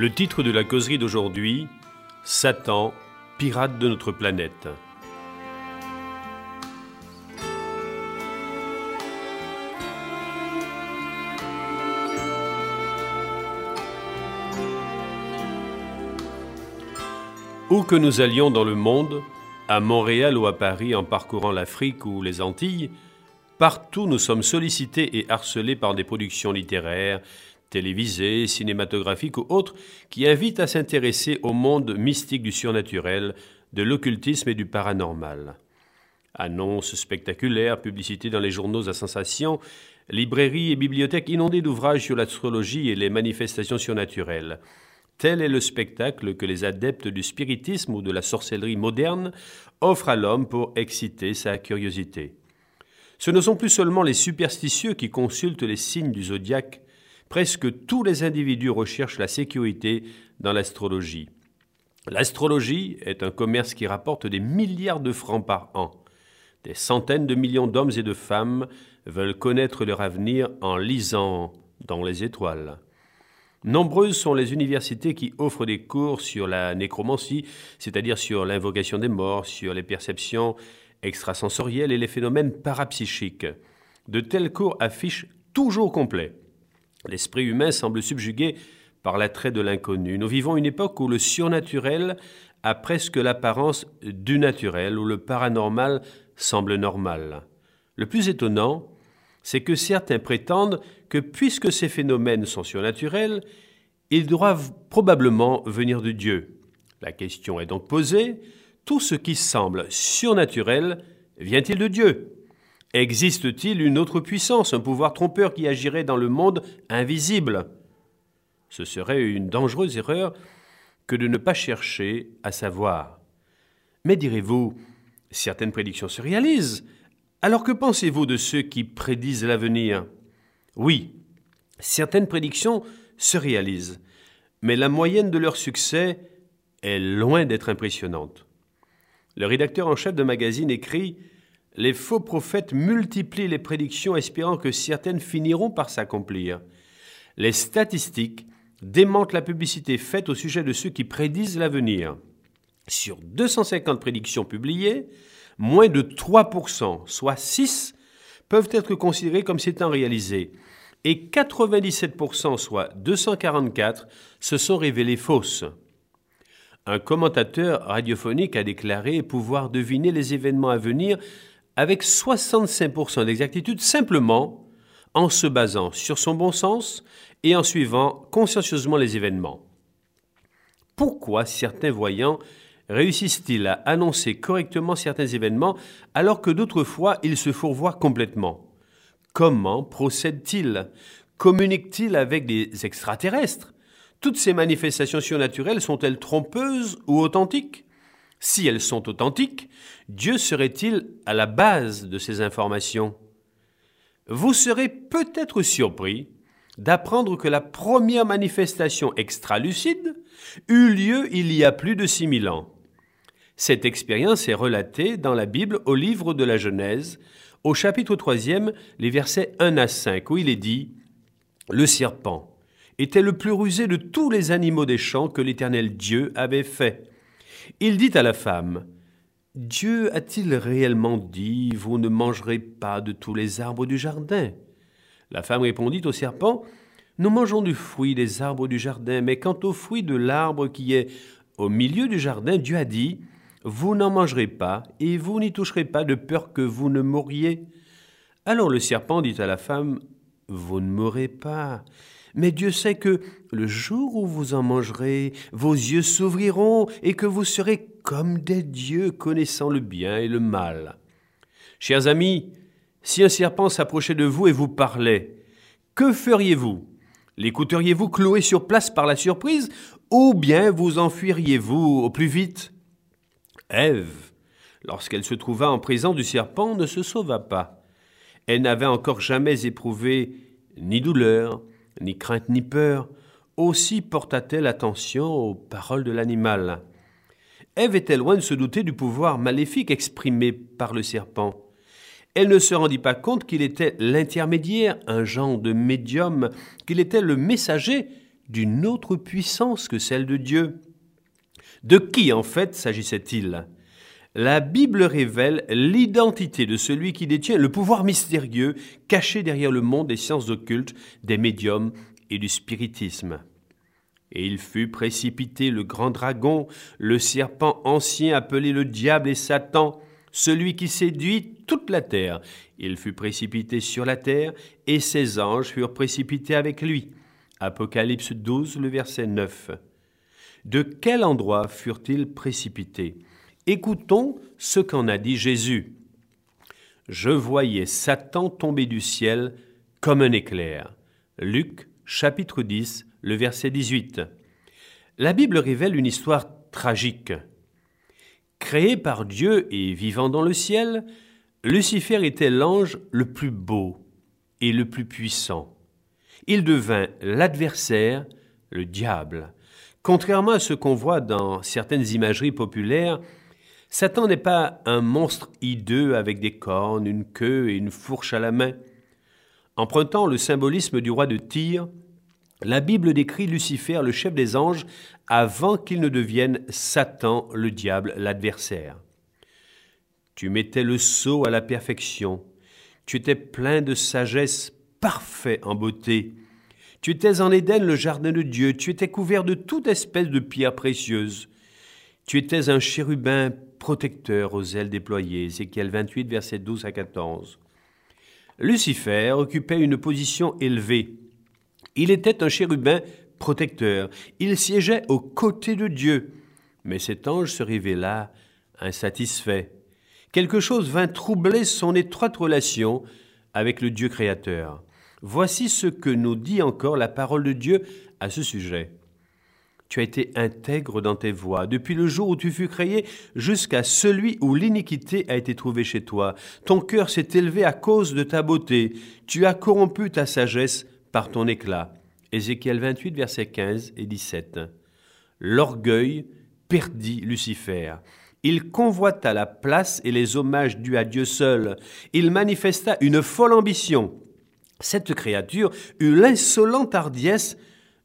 Le titre de la causerie d'aujourd'hui, Satan, pirate de notre planète. Où que nous allions dans le monde, à Montréal ou à Paris en parcourant l'Afrique ou les Antilles, partout nous sommes sollicités et harcelés par des productions littéraires, télévisées, cinématographiques ou autres qui invitent à s'intéresser au monde mystique du surnaturel, de l'occultisme et du paranormal. Annonces spectaculaires, publicités dans les journaux à sensation, librairies et bibliothèques inondées d'ouvrages sur l'astrologie et les manifestations surnaturelles. Tel est le spectacle que les adeptes du spiritisme ou de la sorcellerie moderne offrent à l'homme pour exciter sa curiosité. Ce ne sont plus seulement les superstitieux qui consultent les signes du zodiaque, presque tous les individus recherchent la sécurité dans l'astrologie. L'astrologie est un commerce qui rapporte des milliards de francs par an. Des centaines de millions d'hommes et de femmes veulent connaître leur avenir en lisant dans les étoiles. Nombreuses sont les universités qui offrent des cours sur la nécromancie, c'est-à-dire sur l'invocation des morts, sur les perceptions extrasensorielles et les phénomènes parapsychiques. De tels cours affichent toujours complet. L'esprit humain semble subjugué par l'attrait de l'inconnu. Nous vivons une époque où le surnaturel a presque l'apparence du naturel, où le paranormal semble normal. Le plus étonnant, c'est que certains prétendent que puisque ces phénomènes sont surnaturels, ils doivent probablement venir de Dieu. La question est donc posée, tout ce qui semble surnaturel vient-il de Dieu? Existe-t-il une autre puissance, un pouvoir trompeur qui agirait dans le monde invisible? Ce serait une dangereuse erreur que de ne pas chercher à savoir. Mais direz-vous, certaines prédictions se réalisent, alors que pensez-vous de ceux qui prédisent l'avenir? Oui, certaines prédictions se réalisent, mais la moyenne de leur succès est loin d'être impressionnante. Le rédacteur en chef de magazine écrit Les faux prophètes multiplient les prédictions espérant que certaines finiront par s'accomplir. Les statistiques démentent la publicité faite au sujet de ceux qui prédisent l'avenir. Sur 250 prédictions publiées, moins de 3%, soit 6, peuvent être considérés comme s'étant réalisés, et 97%, soit 244, se sont révélés fausses. Un commentateur radiophonique a déclaré pouvoir deviner les événements à venir avec 65% d'exactitude simplement en se basant sur son bon sens et en suivant consciencieusement les événements. Pourquoi certains voyants réussissent-ils à annoncer correctement certains événements alors que d'autres fois ils se fourvoient complètement? Comment procèdent-ils? Communiquent-ils avec des extraterrestres? Toutes ces manifestations surnaturelles sont-elles trompeuses ou authentiques? Si elles sont authentiques, Dieu serait-il à la base de ces informations? Vous serez peut-être surpris d'apprendre que la première manifestation extralucide eut lieu il y a plus de 6000 ans. Cette expérience est relatée dans la Bible au livre de la Genèse, au chapitre 3 les versets 1 à 5, où il est dit Le serpent était le plus rusé de tous les animaux des champs que l'Éternel Dieu avait fait. Il dit à la femme Dieu a-t-il réellement dit Vous ne mangerez pas de tous les arbres du jardin? La femme répondit au serpent Nous mangeons du fruit des arbres du jardin, mais quant au fruit de l'arbre qui est au milieu du jardin, Dieu a dit vous n'en mangerez pas, et vous n'y toucherez pas de peur que vous ne mouriez. Alors le serpent dit à la femme, Vous ne mourrez pas. Mais Dieu sait que le jour où vous en mangerez, vos yeux s'ouvriront et que vous serez comme des dieux connaissant le bien et le mal. Chers amis, si un serpent s'approchait de vous et vous parlait, que feriez-vous? L'écouteriez-vous cloué sur place par la surprise ou bien vous enfuiriez-vous au plus vite? Ève, lorsqu'elle se trouva en prison du serpent, ne se sauva pas. Elle n'avait encore jamais éprouvé ni douleur, ni crainte, ni peur. Aussi porta-t-elle attention aux paroles de l'animal. Ève était loin de se douter du pouvoir maléfique exprimé par le serpent. Elle ne se rendit pas compte qu'il était l'intermédiaire, un genre de médium, qu'il était le messager d'une autre puissance que celle de Dieu. De qui en fait s'agissait-il? La Bible révèle l'identité de celui qui détient le pouvoir mystérieux caché derrière le monde des sciences occultes, des médiums et du spiritisme. Et il fut précipité le grand dragon, le serpent ancien appelé le diable et Satan, celui qui séduit toute la terre. Il fut précipité sur la terre, et ses anges furent précipités avec lui. Apocalypse 12, le verset 9. De quel endroit furent-ils précipités? Écoutons ce qu'en a dit Jésus. Je voyais Satan tomber du ciel comme un éclair. Luc chapitre 10, le verset 18. La Bible révèle une histoire tragique. Créé par Dieu et vivant dans le ciel, Lucifer était l'ange le plus beau et le plus puissant. Il devint l'adversaire, le diable. Contrairement à ce qu'on voit dans certaines imageries populaires, Satan n'est pas un monstre hideux avec des cornes, une queue et une fourche à la main. Empruntant le symbolisme du roi de Tyr, la Bible décrit Lucifer, le chef des anges, avant qu'il ne devienne Satan, le diable, l'adversaire. Tu mettais le sceau à la perfection. Tu étais plein de sagesse, parfait en beauté. Tu étais en Éden, le jardin de Dieu. Tu étais couvert de toute espèce de pierres précieuses. Tu étais un chérubin protecteur aux ailes déployées. Ézéchiel 28, versets 12 à 14. Lucifer occupait une position élevée. Il était un chérubin protecteur. Il siégeait aux côtés de Dieu. Mais cet ange se révéla insatisfait. Quelque chose vint troubler son étroite relation avec le Dieu créateur. Voici ce que nous dit encore la parole de Dieu à ce sujet. Tu as été intègre dans tes voies, depuis le jour où tu fus créé jusqu'à celui où l'iniquité a été trouvée chez toi. Ton cœur s'est élevé à cause de ta beauté. Tu as corrompu ta sagesse par ton éclat. Ézéchiel 28, versets 15 et 17. L'orgueil perdit Lucifer. Il convoita la place et les hommages dus à Dieu seul. Il manifesta une folle ambition. Cette créature eut l'insolente hardiesse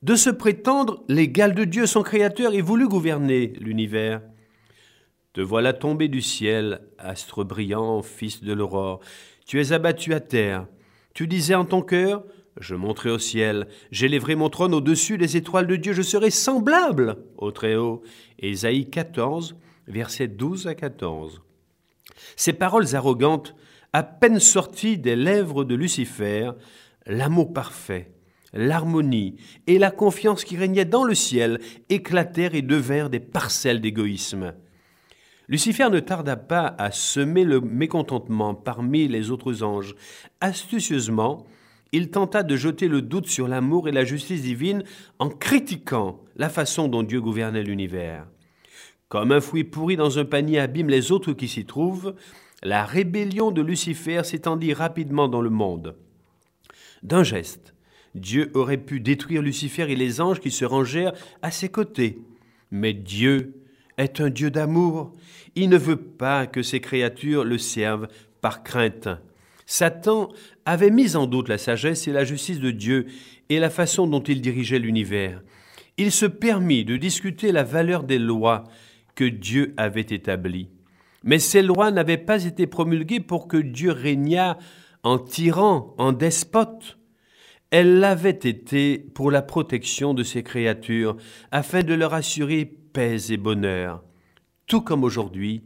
de se prétendre l'égal de Dieu, son Créateur, et voulut gouverner l'univers. Te voilà tombé du ciel, astre brillant, fils de l'aurore. Tu es abattu à terre. Tu disais en ton cœur, je monterai au ciel, j'élèverai mon trône au-dessus des étoiles de Dieu, je serai semblable au Très-Haut. Ésaïe 14, versets 12 à 14. Ces paroles arrogantes, à peine sorties des lèvres de Lucifer, l'amour parfait, l'harmonie et la confiance qui régnaient dans le ciel éclatèrent et devinrent des parcelles d'égoïsme. Lucifer ne tarda pas à semer le mécontentement parmi les autres anges. Astucieusement, il tenta de jeter le doute sur l'amour et la justice divine en critiquant la façon dont Dieu gouvernait l'univers. Comme un fruit pourri dans un panier abîme les autres qui s'y trouvent, la rébellion de Lucifer s'étendit rapidement dans le monde. D'un geste, Dieu aurait pu détruire Lucifer et les anges qui se rangèrent à ses côtés. Mais Dieu est un Dieu d'amour. Il ne veut pas que ses créatures le servent par crainte. Satan avait mis en doute la sagesse et la justice de Dieu et la façon dont il dirigeait l'univers. Il se permit de discuter la valeur des lois que Dieu avait établies. Mais ces lois n'avaient pas été promulguées pour que Dieu régnât en tyran, en despote. Elle l'avait été pour la protection de ses créatures, afin de leur assurer paix et bonheur. Tout comme aujourd'hui,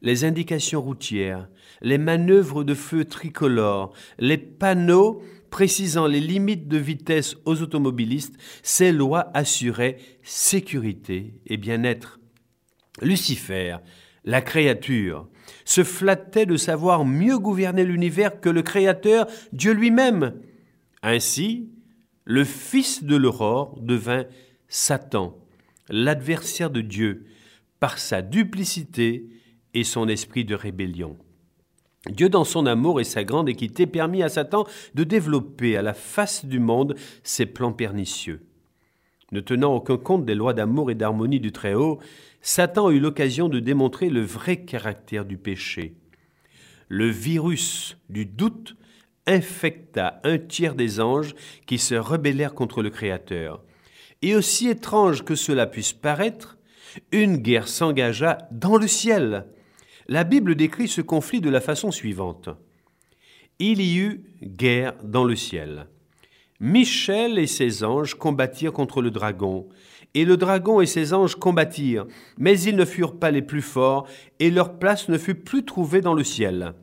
les indications routières, les manœuvres de feu tricolores, les panneaux précisant les limites de vitesse aux automobilistes, ces lois assuraient sécurité et bien-être. Lucifer, la créature, se flattait de savoir mieux gouverner l'univers que le Créateur, Dieu lui-même. Ainsi, le fils de l'aurore devint Satan, l'adversaire de Dieu, par sa duplicité et son esprit de rébellion. Dieu, dans son amour et sa grande équité, permit à Satan de développer à la face du monde ses plans pernicieux. Ne tenant aucun compte des lois d'amour et d'harmonie du Très-Haut, Satan eut l'occasion de démontrer le vrai caractère du péché. Le virus du doute infecta un tiers des anges qui se rebellèrent contre le Créateur. Et aussi étrange que cela puisse paraître, une guerre s'engagea dans le ciel. La Bible décrit ce conflit de la façon suivante. Il y eut guerre dans le ciel. Michel et ses anges combattirent contre le dragon, et le dragon et ses anges combattirent, mais ils ne furent pas les plus forts, et leur place ne fut plus trouvée dans le ciel.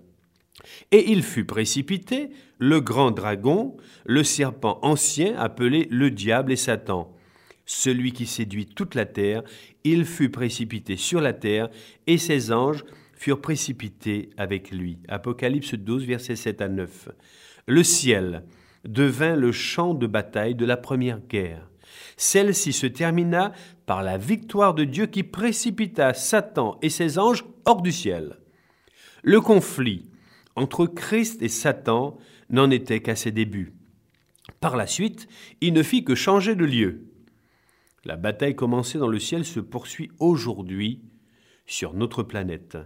Et il fut précipité, le grand dragon, le serpent ancien appelé le diable et Satan, celui qui séduit toute la terre, il fut précipité sur la terre, et ses anges furent précipités avec lui. Apocalypse 12, versets 7 à 9. Le ciel devint le champ de bataille de la première guerre. Celle-ci se termina par la victoire de Dieu qui précipita Satan et ses anges hors du ciel. Le conflit entre Christ et Satan n'en était qu'à ses débuts. Par la suite, il ne fit que changer de lieu. La bataille commencée dans le ciel se poursuit aujourd'hui sur notre planète.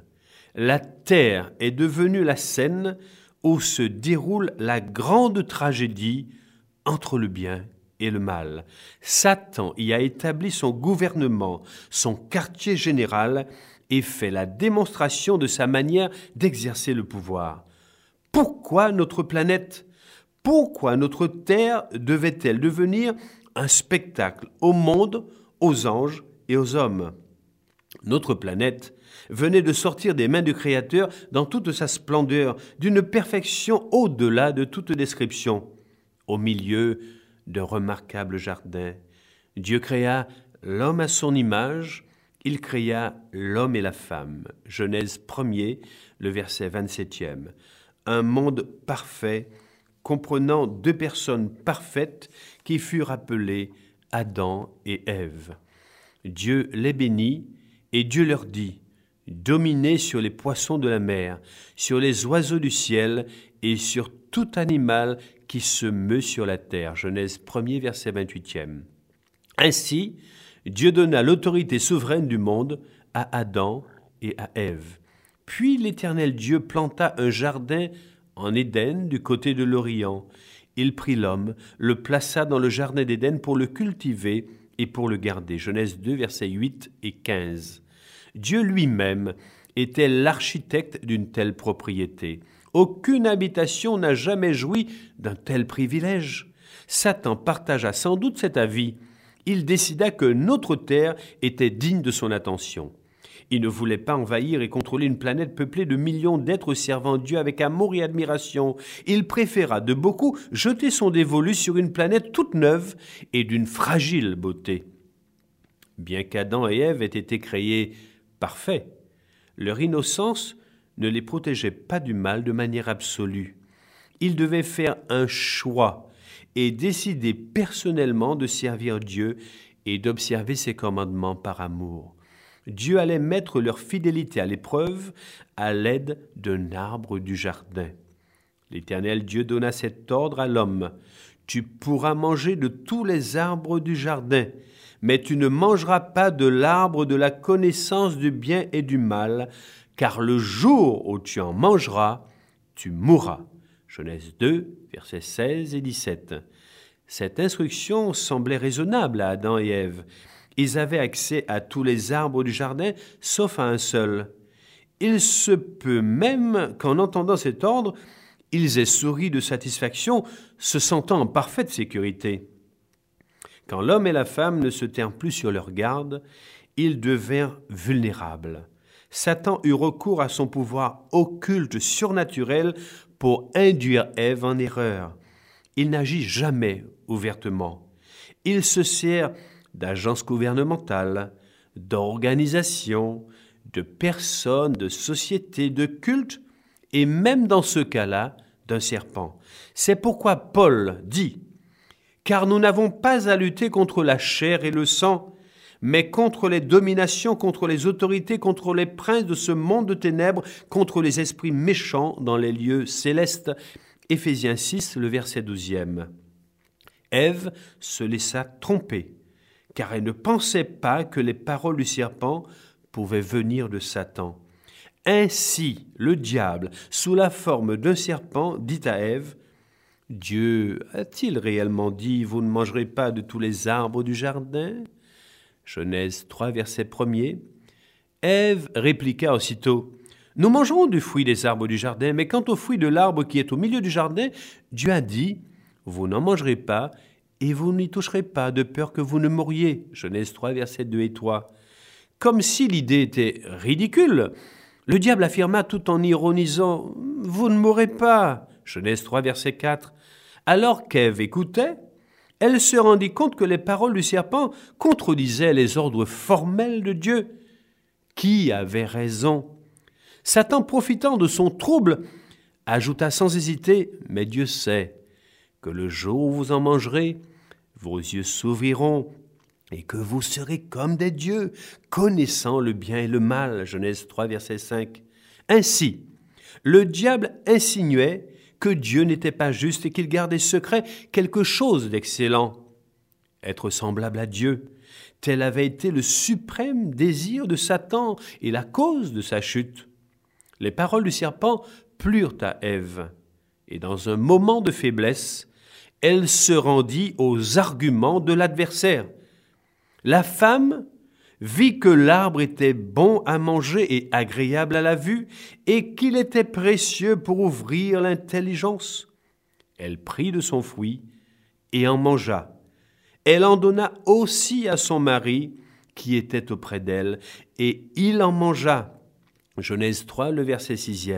La Terre est devenue la scène où se déroule la grande tragédie entre le bien et le mal. Satan y a établi son gouvernement, son quartier général, et fait la démonstration de sa manière d'exercer le pouvoir. Pourquoi notre planète? Pourquoi notre Terre devait-elle devenir un spectacle au monde, aux anges et aux hommes? Notre planète venait de sortir des mains du Créateur dans toute sa splendeur, d'une perfection au-delà de toute description. Au milieu d'un remarquable jardin, Dieu créa l'homme à son image, il créa l'homme et la femme. Genèse 1er, le verset 27e. Un monde parfait, comprenant deux personnes parfaites qui furent appelées Adam et Ève. Dieu les bénit et Dieu leur dit Dominez sur les poissons de la mer, sur les oiseaux du ciel et sur tout animal qui se meut sur la terre. Genèse 1er, verset 28e. Ainsi, Dieu donna l'autorité souveraine du monde à Adam et à Ève. Puis l'Éternel Dieu planta un jardin en Éden du côté de l'Orient. Il prit l'homme, le plaça dans le jardin d'Éden pour le cultiver et pour le garder. Genèse 2, versets 8 et 15. Dieu lui-même était l'architecte d'une telle propriété. Aucune habitation n'a jamais joui d'un tel privilège. Satan partagea sans doute cet avis. Il décida que notre terre était digne de son attention. Il ne voulait pas envahir et contrôler une planète peuplée de millions d'êtres servant Dieu avec amour et admiration. Il préféra de beaucoup jeter son dévolu sur une planète toute neuve et d'une fragile beauté. Bien qu'Adam et Ève aient été créés parfaits, leur innocence ne les protégeait pas du mal de manière absolue. Ils devaient faire un choix et décider personnellement de servir Dieu et d'observer ses commandements par amour. Dieu allait mettre leur fidélité à l'épreuve à l'aide d'un arbre du jardin. L'Éternel Dieu donna cet ordre à l'homme. Tu pourras manger de tous les arbres du jardin, mais tu ne mangeras pas de l'arbre de la connaissance du bien et du mal, car le jour où tu en mangeras, tu mourras. Genèse 2, versets 16 et 17. Cette instruction semblait raisonnable à Adam et Ève. Ils avaient accès à tous les arbres du jardin, sauf à un seul. Il se peut même qu'en entendant cet ordre, ils aient souri de satisfaction, se sentant en parfaite sécurité. Quand l'homme et la femme ne se tinrent plus sur leur garde, ils devinrent vulnérables. Satan eut recours à son pouvoir occulte surnaturel pour induire Ève en erreur. Il n'agit jamais ouvertement. Il se sert d'agences gouvernementales, d'organisations, de personnes, de sociétés, de cultes, et même dans ce cas-là, d'un serpent. C'est pourquoi Paul dit Car nous n'avons pas à lutter contre la chair et le sang, mais contre les dominations, contre les autorités, contre les princes de ce monde de ténèbres, contre les esprits méchants dans les lieux célestes. Éphésiens 6, le verset 12e. Ève se laissa tromper, car elle ne pensait pas que les paroles du serpent pouvaient venir de Satan. Ainsi, le diable, sous la forme d'un serpent, dit à Ève Dieu a-t-il réellement dit Vous ne mangerez pas de tous les arbres du jardin? Genèse 3, verset 1er. Ève répliqua aussitôt Nous mangerons du fruit des arbres du jardin, mais quant au fruit de l'arbre qui est au milieu du jardin, Dieu a dit Vous n'en mangerez pas, et vous n'y toucherez pas, de peur que vous ne mouriez. Genèse 3, verset 2 et 3. Comme si l'idée était ridicule, le diable affirma tout en ironisant Vous ne mourrez pas. Genèse 3, verset 4. Alors qu'Ève écoutait, elle se rendit compte que les paroles du serpent contredisaient les ordres formels de Dieu. Qui avait raison? Satan, profitant de son trouble, ajouta sans hésiter Mais Dieu sait que le jour où vous en mangerez, vos yeux s'ouvriront et que vous serez comme des dieux, connaissant le bien et le mal. Genèse 3, verset 5. Ainsi, le diable insinuait que Dieu n'était pas juste et qu'il gardait secret quelque chose d'excellent. Être semblable à Dieu, tel avait été le suprême désir de Satan et la cause de sa chute. Les paroles du serpent plurent à Ève, et dans un moment de faiblesse, elle se rendit aux arguments de l'adversaire. La femme vit que l'arbre était bon à manger et agréable à la vue, et qu'il était précieux pour ouvrir l'intelligence. Elle prit de son fruit et en mangea. Elle en donna aussi à son mari qui était auprès d'elle, et il en mangea. Genèse 3, le verset 6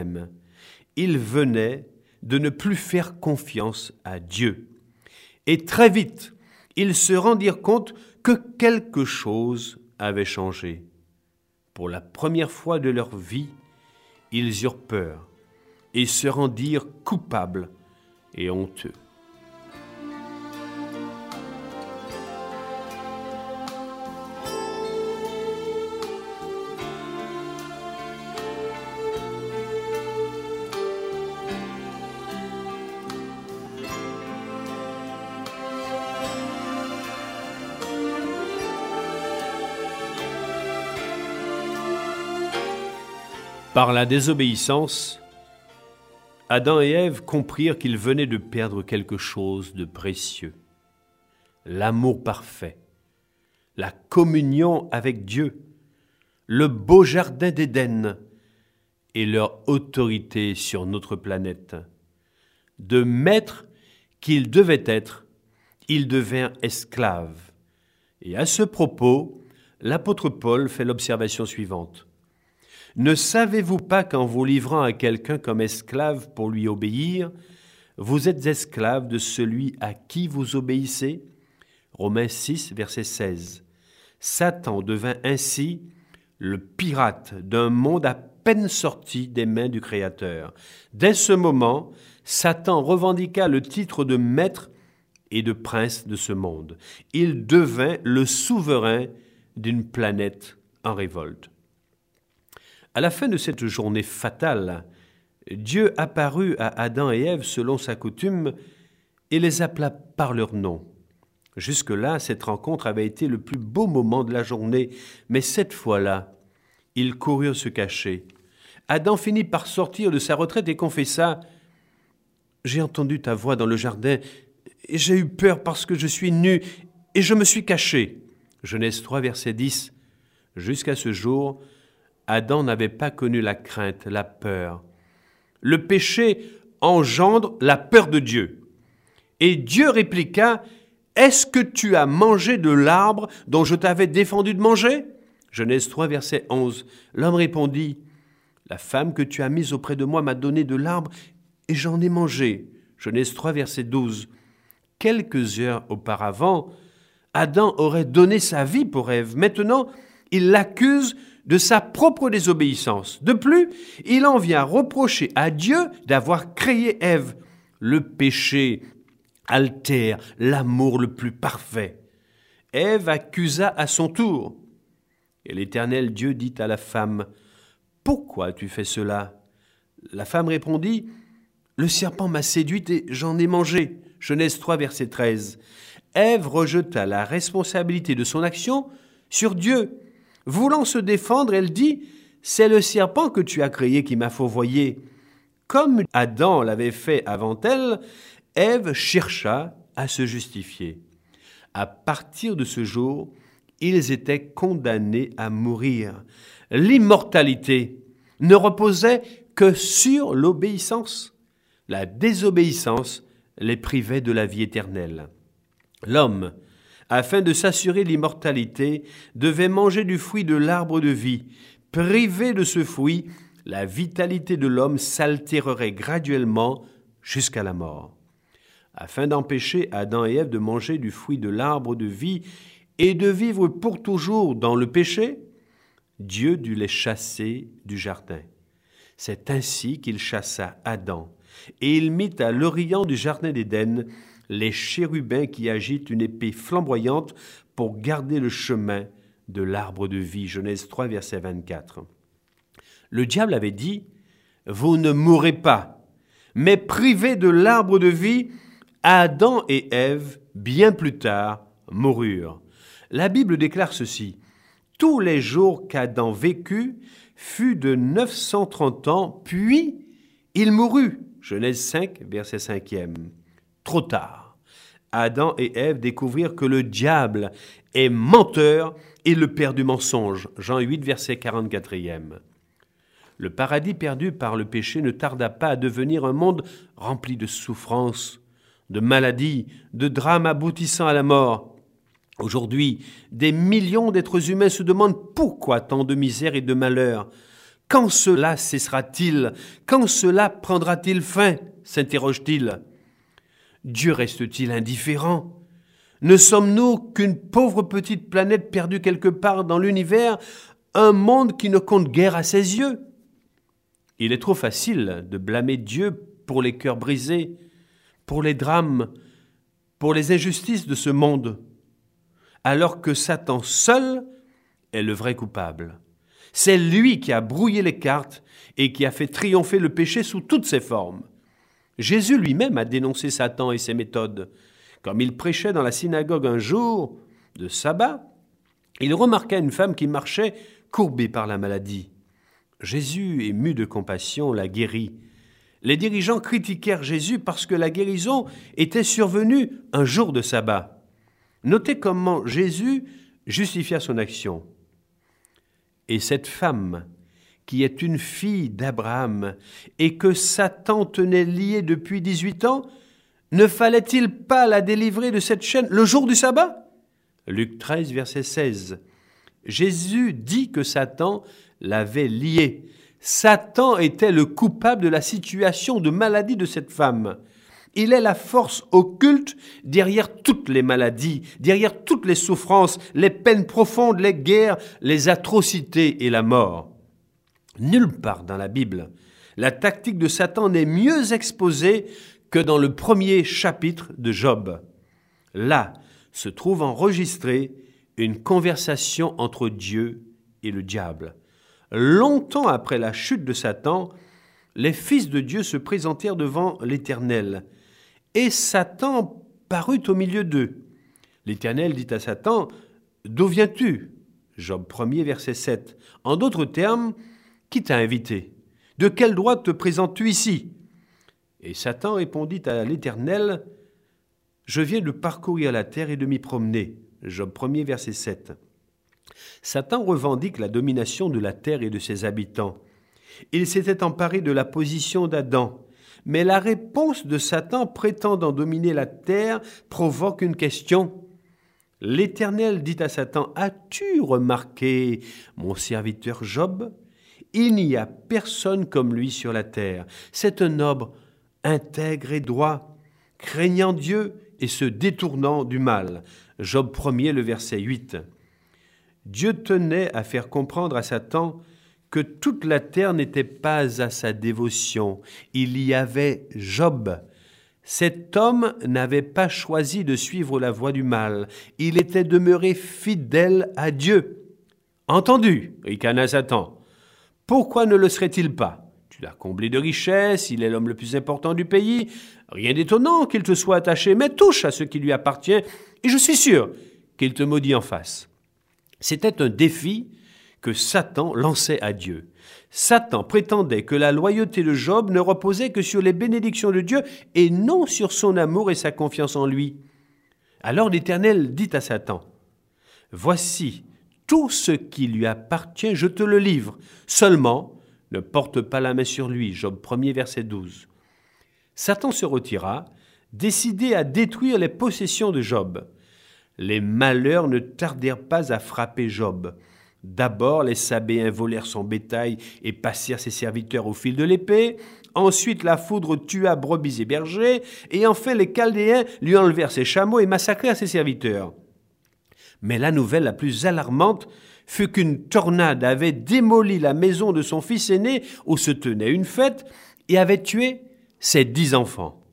Il venait de ne plus faire confiance à Dieu. Et très vite, ils se rendirent compte que quelque chose avait changé. Pour la première fois de leur vie, ils eurent peur et se rendirent coupables et honteux. Par la désobéissance, Adam et Ève comprirent qu'ils venaient de perdre quelque chose de précieux. L'amour parfait, la communion avec Dieu, le beau jardin d'Éden et leur autorité sur notre planète. De maîtres qu'ils devaient être, ils devinrent esclaves. Et à ce propos, l'apôtre Paul fait l'observation suivante. Ne savez-vous pas qu'en vous livrant à quelqu'un comme esclave pour lui obéir, vous êtes esclave de celui à qui vous obéissez? Romains 6, verset 16. Satan devint ainsi le pirate d'un monde à peine sorti des mains du Créateur. Dès ce moment, Satan revendiqua le titre de maître et de prince de ce monde. Il devint le souverain d'une planète en révolte. À la fin de cette journée fatale, Dieu apparut à Adam et Ève selon sa coutume et les appela par leur nom. Jusque-là, cette rencontre avait été le plus beau moment de la journée, mais cette fois-là, ils coururent se cacher. Adam finit par sortir de sa retraite et confessa J'ai entendu ta voix dans le jardin, et j'ai eu peur parce que je suis nu, et je me suis caché. Genèse 3, verset 10. Jusqu'à ce jour, Adam n'avait pas connu la crainte, la peur. Le péché engendre la peur de Dieu. Et Dieu répliqua, Est-ce que tu as mangé de l'arbre dont je t'avais défendu de manger? Genèse 3, verset 11. L'homme répondit, La femme que tu as mise auprès de moi m'a donné de l'arbre et j'en ai mangé. Genèse 3, verset 12. Quelques heures auparavant, Adam aurait donné sa vie pour Ève. Maintenant, il l'accuse de sa propre désobéissance. De plus, il en vient reprocher à Dieu d'avoir créé Ève. Le péché altère l'amour le plus parfait. Ève accusa à son tour. Et l'Éternel Dieu dit à la femme, Pourquoi tu fais cela? La femme répondit, Le serpent m'a séduite et j'en ai mangé. Genèse 3, verset 13. Ève rejeta la responsabilité de son action sur Dieu Voulant se défendre, elle dit C'est le serpent que tu as créé qui m'a fourvoyé. Comme Adam l'avait fait avant elle, Ève chercha à se justifier. À partir de ce jour, ils étaient condamnés à mourir. L'immortalité ne reposait que sur l'obéissance. La désobéissance les privait de la vie éternelle. L'homme, afin de s'assurer l'immortalité, devait manger du fruit de l'arbre de vie. Privé de ce fruit, la vitalité de l'homme s'altérerait graduellement jusqu'à la mort. Afin d'empêcher Adam et Ève de manger du fruit de l'arbre de vie et de vivre pour toujours dans le péché, Dieu dut les chasser du jardin. C'est ainsi qu'il chassa Adam, et il mit à l'orient du jardin d'Éden les chérubins qui agitent une épée flamboyante pour garder le chemin de l'arbre de vie. Genèse 3, verset 24. Le diable avait dit, Vous ne mourrez pas, mais privés de l'arbre de vie, Adam et Ève, bien plus tard, moururent. La Bible déclare ceci. Tous les jours qu'Adam vécut fut de 930 ans, puis il mourut. Genèse 5, verset 5 Trop tard. Adam et Ève découvrirent que le diable est menteur et le père du mensonge. Jean 8, verset 44 Le paradis perdu par le péché ne tarda pas à devenir un monde rempli de souffrances, de maladies, de drames aboutissant à la mort. Aujourd'hui, des millions d'êtres humains se demandent pourquoi tant de misère et de malheur. Quand cela cessera-t-il? Quand cela prendra-t-il fin? s'interroge-t-il. Dieu reste-t-il indifférent? Ne sommes-nous qu'une pauvre petite planète perdue quelque part dans l'univers, un monde qui ne compte guère à ses yeux? Il est trop facile de blâmer Dieu pour les cœurs brisés, pour les drames, pour les injustices de ce monde alors que Satan seul est le vrai coupable. C'est lui qui a brouillé les cartes et qui a fait triompher le péché sous toutes ses formes. Jésus lui-même a dénoncé Satan et ses méthodes. Comme il prêchait dans la synagogue un jour de sabbat, il remarqua une femme qui marchait courbée par la maladie. Jésus, ému de compassion, la guérit. Les dirigeants critiquèrent Jésus parce que la guérison était survenue un jour de sabbat. Notez comment Jésus justifia son action. Et cette femme, qui est une fille d'Abraham et que Satan tenait liée depuis 18 ans, ne fallait-il pas la délivrer de cette chaîne le jour du sabbat? Luc 13, verset 16. Jésus dit que Satan l'avait liée. Satan était le coupable de la situation de maladie de cette femme. Il est la force occulte derrière toutes les maladies, derrière toutes les souffrances, les peines profondes, les guerres, les atrocités et la mort. Nulle part dans la Bible, la tactique de Satan n'est mieux exposée que dans le premier chapitre de Job. Là se trouve enregistrée une conversation entre Dieu et le diable. Longtemps après la chute de Satan, les fils de Dieu se présentèrent devant l'Éternel et Satan parut au milieu d'eux. L'Éternel dit à Satan, D'où viens-tu? Job 1er, verset 7. En d'autres termes, qui t'a invité? De quel droit te présentes-tu ici? Et Satan répondit à l'Éternel, Je viens de parcourir la terre et de m'y promener. Job 1er, verset 7. Satan revendique la domination de la terre et de ses habitants. Il s'était emparé de la position d'Adam mais la réponse de Satan prétendant dominer la terre provoque une question. L'Éternel dit à Satan, As-tu remarqué mon serviteur Job Il n'y a personne comme lui sur la terre. C'est un homme intègre et droit, craignant Dieu et se détournant du mal. Job 1er, le verset 8. Dieu tenait à faire comprendre à Satan que toute la terre n'était pas à sa dévotion. Il y avait Job. Cet homme n'avait pas choisi de suivre la voie du mal. Il était demeuré fidèle à Dieu. Entendu, ricana Satan. Pourquoi ne le serait-il pas? Tu l'as comblé de richesses, il est l'homme le plus important du pays. Rien d'étonnant qu'il te soit attaché, mais touche à ce qui lui appartient, et je suis sûr qu'il te maudit en face. C'était un défi que Satan lançait à Dieu. Satan prétendait que la loyauté de Job ne reposait que sur les bénédictions de Dieu et non sur son amour et sa confiance en lui. Alors l'Éternel dit à Satan, Voici, tout ce qui lui appartient, je te le livre. Seulement, ne porte pas la main sur lui. Job 1er, verset 12. Satan se retira, décidé à détruire les possessions de Job. Les malheurs ne tardèrent pas à frapper Job. D'abord, les Sabéens volèrent son bétail et passèrent ses serviteurs au fil de l'épée. Ensuite, la foudre tua brebis et bergers. Et enfin, les Chaldéens lui enlevèrent ses chameaux et massacrèrent ses serviteurs. Mais la nouvelle la plus alarmante fut qu'une tornade avait démoli la maison de son fils aîné où se tenait une fête et avait tué ses dix enfants.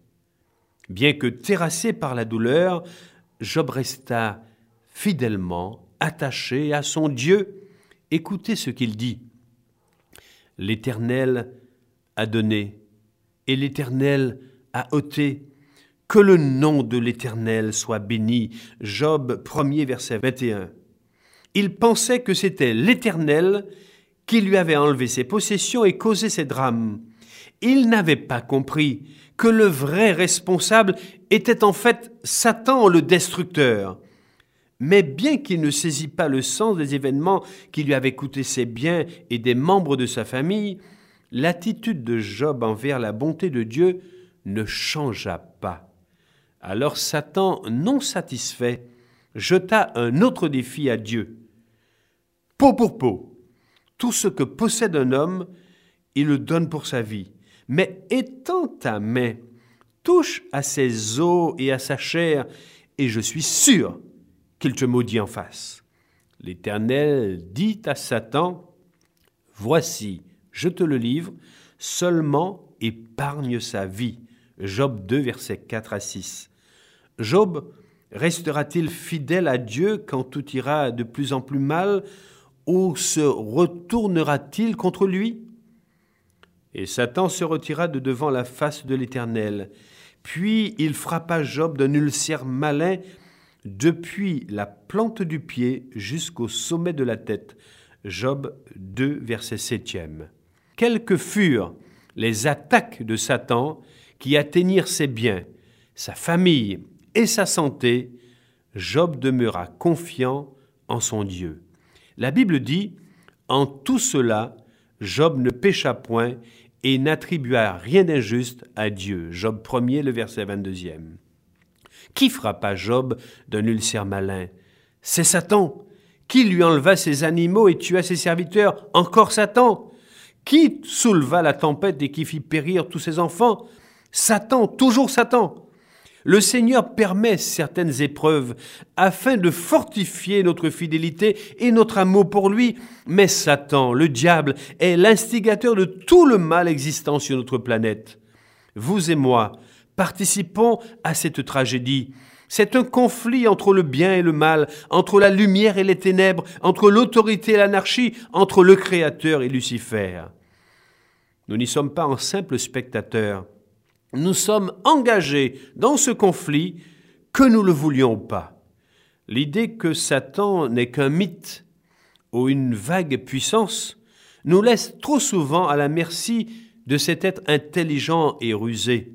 Bien que terrassé par la douleur, Job resta fidèlement attaché à son Dieu. Écoutez ce qu'il dit. L'Éternel a donné et l'Éternel a ôté. Que le nom de l'Éternel soit béni. Job 1er verset 21. Il pensait que c'était l'Éternel qui lui avait enlevé ses possessions et causé ses drames. Il n'avait pas compris que le vrai responsable était en fait Satan le destructeur. Mais bien qu'il ne saisit pas le sens des événements qui lui avaient coûté ses biens et des membres de sa famille, l'attitude de Job envers la bonté de Dieu ne changea pas. Alors Satan, non satisfait, jeta un autre défi à Dieu. Peau pour peau, tout ce que possède un homme, il le donne pour sa vie. Mais étends ta main, touche à ses os et à sa chair, et je suis sûr qu'il te maudit en face. L'Éternel dit à Satan, Voici, je te le livre, seulement épargne sa vie. Job 2, versets 4 à 6. Job restera-t-il fidèle à Dieu quand tout ira de plus en plus mal, ou se retournera-t-il contre lui? Et Satan se retira de devant la face de l'Éternel. Puis il frappa Job d'un ulcère malin depuis la plante du pied jusqu'au sommet de la tête. Job 2, verset 7. Quelles que furent les attaques de Satan qui atteignirent ses biens, sa famille et sa santé, Job demeura confiant en son Dieu. La Bible dit, En tout cela, Job ne pécha point et n'attribua rien d'injuste à Dieu. Job 1er, le verset 22e. Qui frappa Job d'un ulcère malin C'est Satan. Qui lui enleva ses animaux et tua ses serviteurs? Encore Satan. Qui souleva la tempête et qui fit périr tous ses enfants? Satan, toujours Satan. Le Seigneur permet certaines épreuves afin de fortifier notre fidélité et notre amour pour lui, mais Satan, le diable, est l'instigateur de tout le mal existant sur notre planète. Vous et moi participons à cette tragédie. C'est un conflit entre le bien et le mal, entre la lumière et les ténèbres, entre l'autorité et l'anarchie, entre le Créateur et Lucifer. Nous n'y sommes pas en simples spectateurs nous sommes engagés dans ce conflit que nous le voulions pas. L'idée que Satan n'est qu'un mythe ou une vague puissance nous laisse trop souvent à la merci de cet être intelligent et rusé.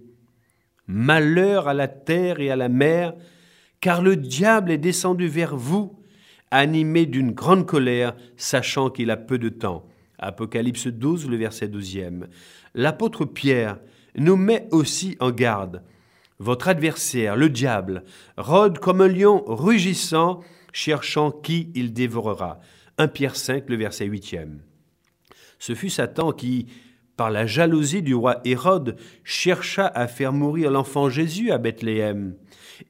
Malheur à la terre et à la mer, car le diable est descendu vers vous, animé d'une grande colère, sachant qu'il a peu de temps. Apocalypse 12, le verset 12 L'apôtre Pierre nous met aussi en garde. Votre adversaire, le diable, rôde comme un lion rugissant, cherchant qui il dévorera. 1 Pierre 5, le verset 8 Ce fut Satan qui, par la jalousie du roi Hérode, chercha à faire mourir l'enfant Jésus à Bethléem.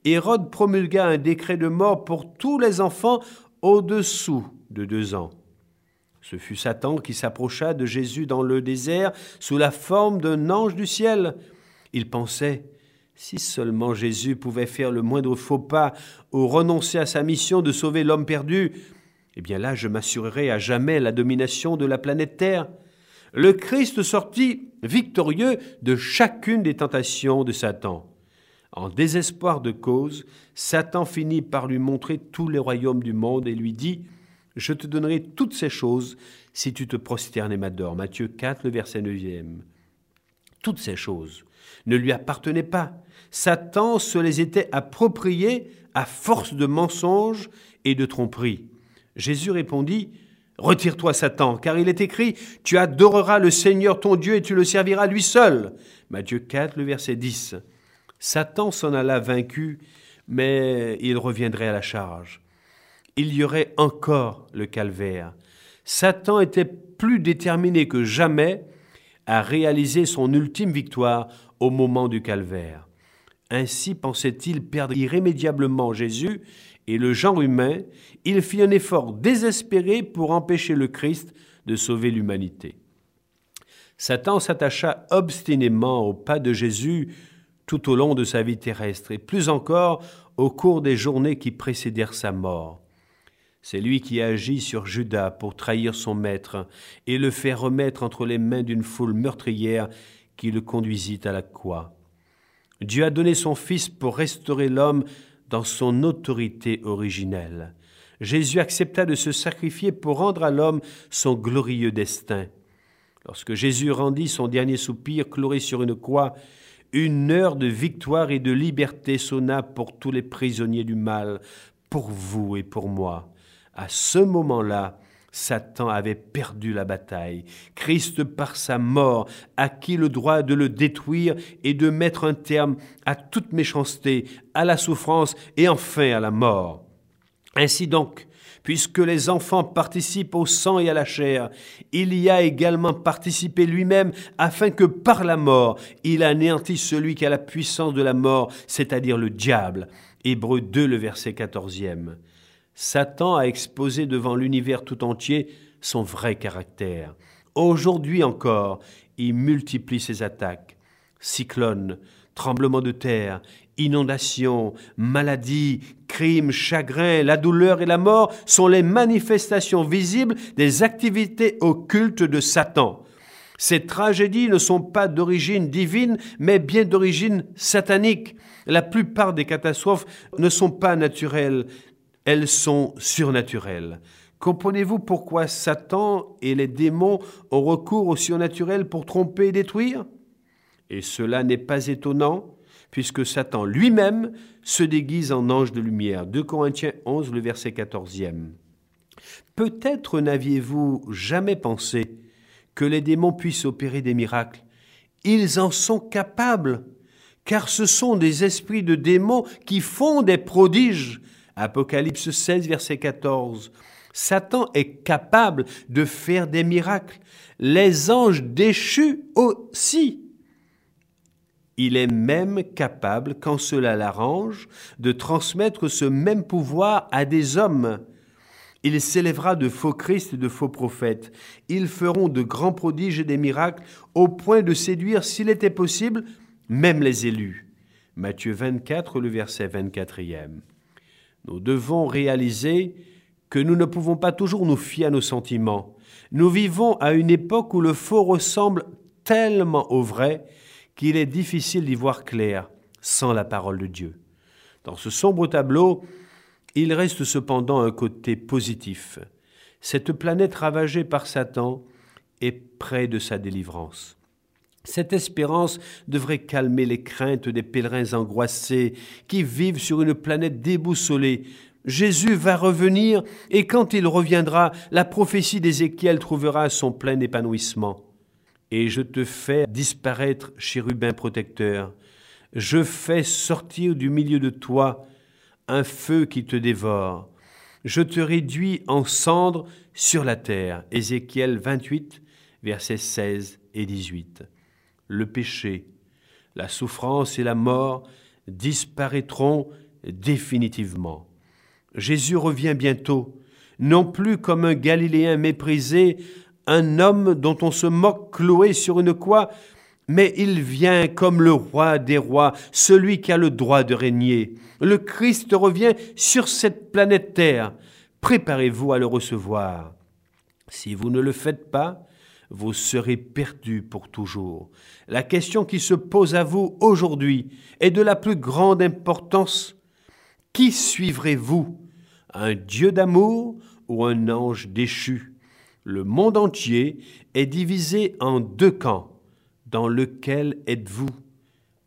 Hérode promulgua un décret de mort pour tous les enfants au-dessous de deux ans. Ce fut Satan qui s'approcha de Jésus dans le désert sous la forme d'un ange du ciel. Il pensait, si seulement Jésus pouvait faire le moindre faux pas ou renoncer à sa mission de sauver l'homme perdu, eh bien là je m'assurerai à jamais la domination de la planète Terre. Le Christ sortit victorieux de chacune des tentations de Satan. En désespoir de cause, Satan finit par lui montrer tous les royaumes du monde et lui dit Je te donnerai toutes ces choses si tu te prosternes et m'adores. Matthieu 4, le verset 9. Toutes ces choses ne lui appartenaient pas. Satan se les était appropriées à force de mensonges et de tromperies. Jésus répondit, Retire-toi, Satan, car il est écrit, Tu adoreras le Seigneur ton Dieu et tu le serviras lui seul. Matthieu 4, le verset 10. Satan s'en alla vaincu, mais il reviendrait à la charge. Il y aurait encore le calvaire. Satan était plus déterminé que jamais à réaliser son ultime victoire au moment du calvaire. Ainsi pensait-il perdre irrémédiablement Jésus et le genre humain, il fit un effort désespéré pour empêcher le Christ de sauver l'humanité. Satan s'attacha obstinément au pas de Jésus tout au long de sa vie terrestre, et plus encore au cours des journées qui précédèrent sa mort. C'est lui qui agit sur Judas pour trahir son maître et le faire remettre entre les mains d'une foule meurtrière qui le conduisit à la croix. Dieu a donné son Fils pour restaurer l'homme dans son autorité originelle. Jésus accepta de se sacrifier pour rendre à l'homme son glorieux destin. Lorsque Jésus rendit son dernier soupir chloré sur une croix, une heure de victoire et de liberté sonna pour tous les prisonniers du mal, pour vous et pour moi. À ce moment-là, Satan avait perdu la bataille. Christ, par sa mort, acquit le droit de le détruire et de mettre un terme à toute méchanceté, à la souffrance et enfin à la mort. Ainsi donc, puisque les enfants participent au sang et à la chair, il y a également participé lui-même afin que par la mort, il anéantisse celui qui a la puissance de la mort, c'est-à-dire le diable. Hébreu 2, le verset 14 Satan a exposé devant l'univers tout entier son vrai caractère. Aujourd'hui encore, il multiplie ses attaques. Cyclones, tremblements de terre, inondations, maladies, crimes, chagrins, la douleur et la mort sont les manifestations visibles des activités occultes de Satan. Ces tragédies ne sont pas d'origine divine, mais bien d'origine satanique. La plupart des catastrophes ne sont pas naturelles, elles sont surnaturelles. Comprenez-vous pourquoi Satan et les démons ont recours au surnaturel pour tromper et détruire? Et cela n'est pas étonnant, puisque Satan lui-même se déguise en ange de lumière. 2 Corinthiens 11, le verset 14e. Peut-être n'aviez-vous jamais pensé que les démons puissent opérer des miracles. Ils en sont capables, car ce sont des esprits de démons qui font des prodiges Apocalypse 16, verset 14. Satan est capable de faire des miracles. Les anges déchus aussi. Il est même capable, quand cela l'arrange, de transmettre ce même pouvoir à des hommes. Il s'élèvera de faux Christ et de faux prophètes. Ils feront de grands prodiges et des miracles au point de séduire, s'il était possible, même les élus. Matthieu 24, le verset 24e. Nous devons réaliser que nous ne pouvons pas toujours nous fier à nos sentiments. Nous vivons à une époque où le faux ressemble tellement au vrai qu'il est difficile d'y voir clair sans la parole de Dieu. Dans ce sombre tableau, il reste cependant un côté positif. Cette planète ravagée par Satan est près de sa délivrance. Cette espérance devrait calmer les craintes des pèlerins angoissés qui vivent sur une planète déboussolée. Jésus va revenir et quand il reviendra, la prophétie d'Ézéchiel trouvera son plein épanouissement. Et je te fais disparaître, chérubin protecteur. Je fais sortir du milieu de toi un feu qui te dévore. Je te réduis en cendres sur la terre. Ézéchiel 28, versets 16 et 18 le péché, la souffrance et la mort disparaîtront définitivement. Jésus revient bientôt, non plus comme un Galiléen méprisé, un homme dont on se moque cloué sur une croix, mais il vient comme le roi des rois, celui qui a le droit de régner. Le Christ revient sur cette planète Terre. Préparez-vous à le recevoir. Si vous ne le faites pas, vous serez perdu pour toujours. La question qui se pose à vous aujourd'hui est de la plus grande importance. Qui suivrez-vous? Un Dieu d'amour ou un ange déchu? Le monde entier est divisé en deux camps. Dans lequel êtes-vous?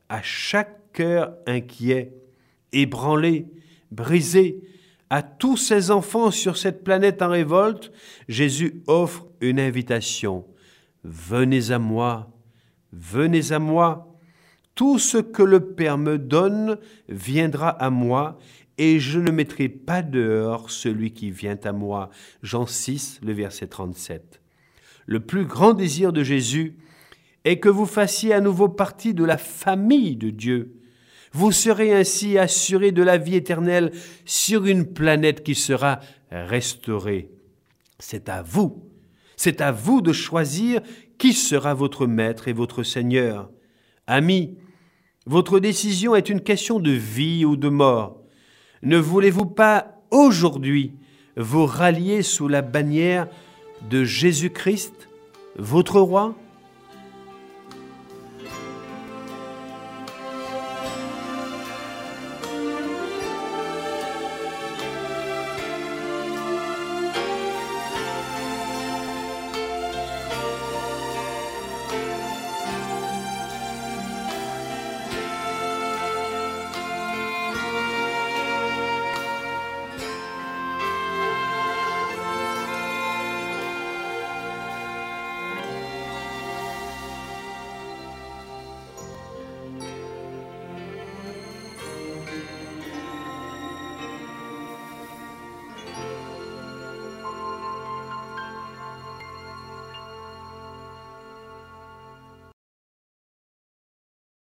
À chaque cœur inquiet, ébranlé, brisé, à tous ces enfants sur cette planète en révolte, Jésus offre une invitation. Venez à moi, venez à moi. Tout ce que le Père me donne viendra à moi, et je ne mettrai pas dehors celui qui vient à moi. Jean 6, le verset 37. Le plus grand désir de Jésus est que vous fassiez à nouveau partie de la famille de Dieu. Vous serez ainsi assuré de la vie éternelle sur une planète qui sera restaurée. C'est à vous, c'est à vous de choisir qui sera votre maître et votre Seigneur. Amis, votre décision est une question de vie ou de mort. Ne voulez-vous pas aujourd'hui vous rallier sous la bannière de Jésus-Christ, votre roi?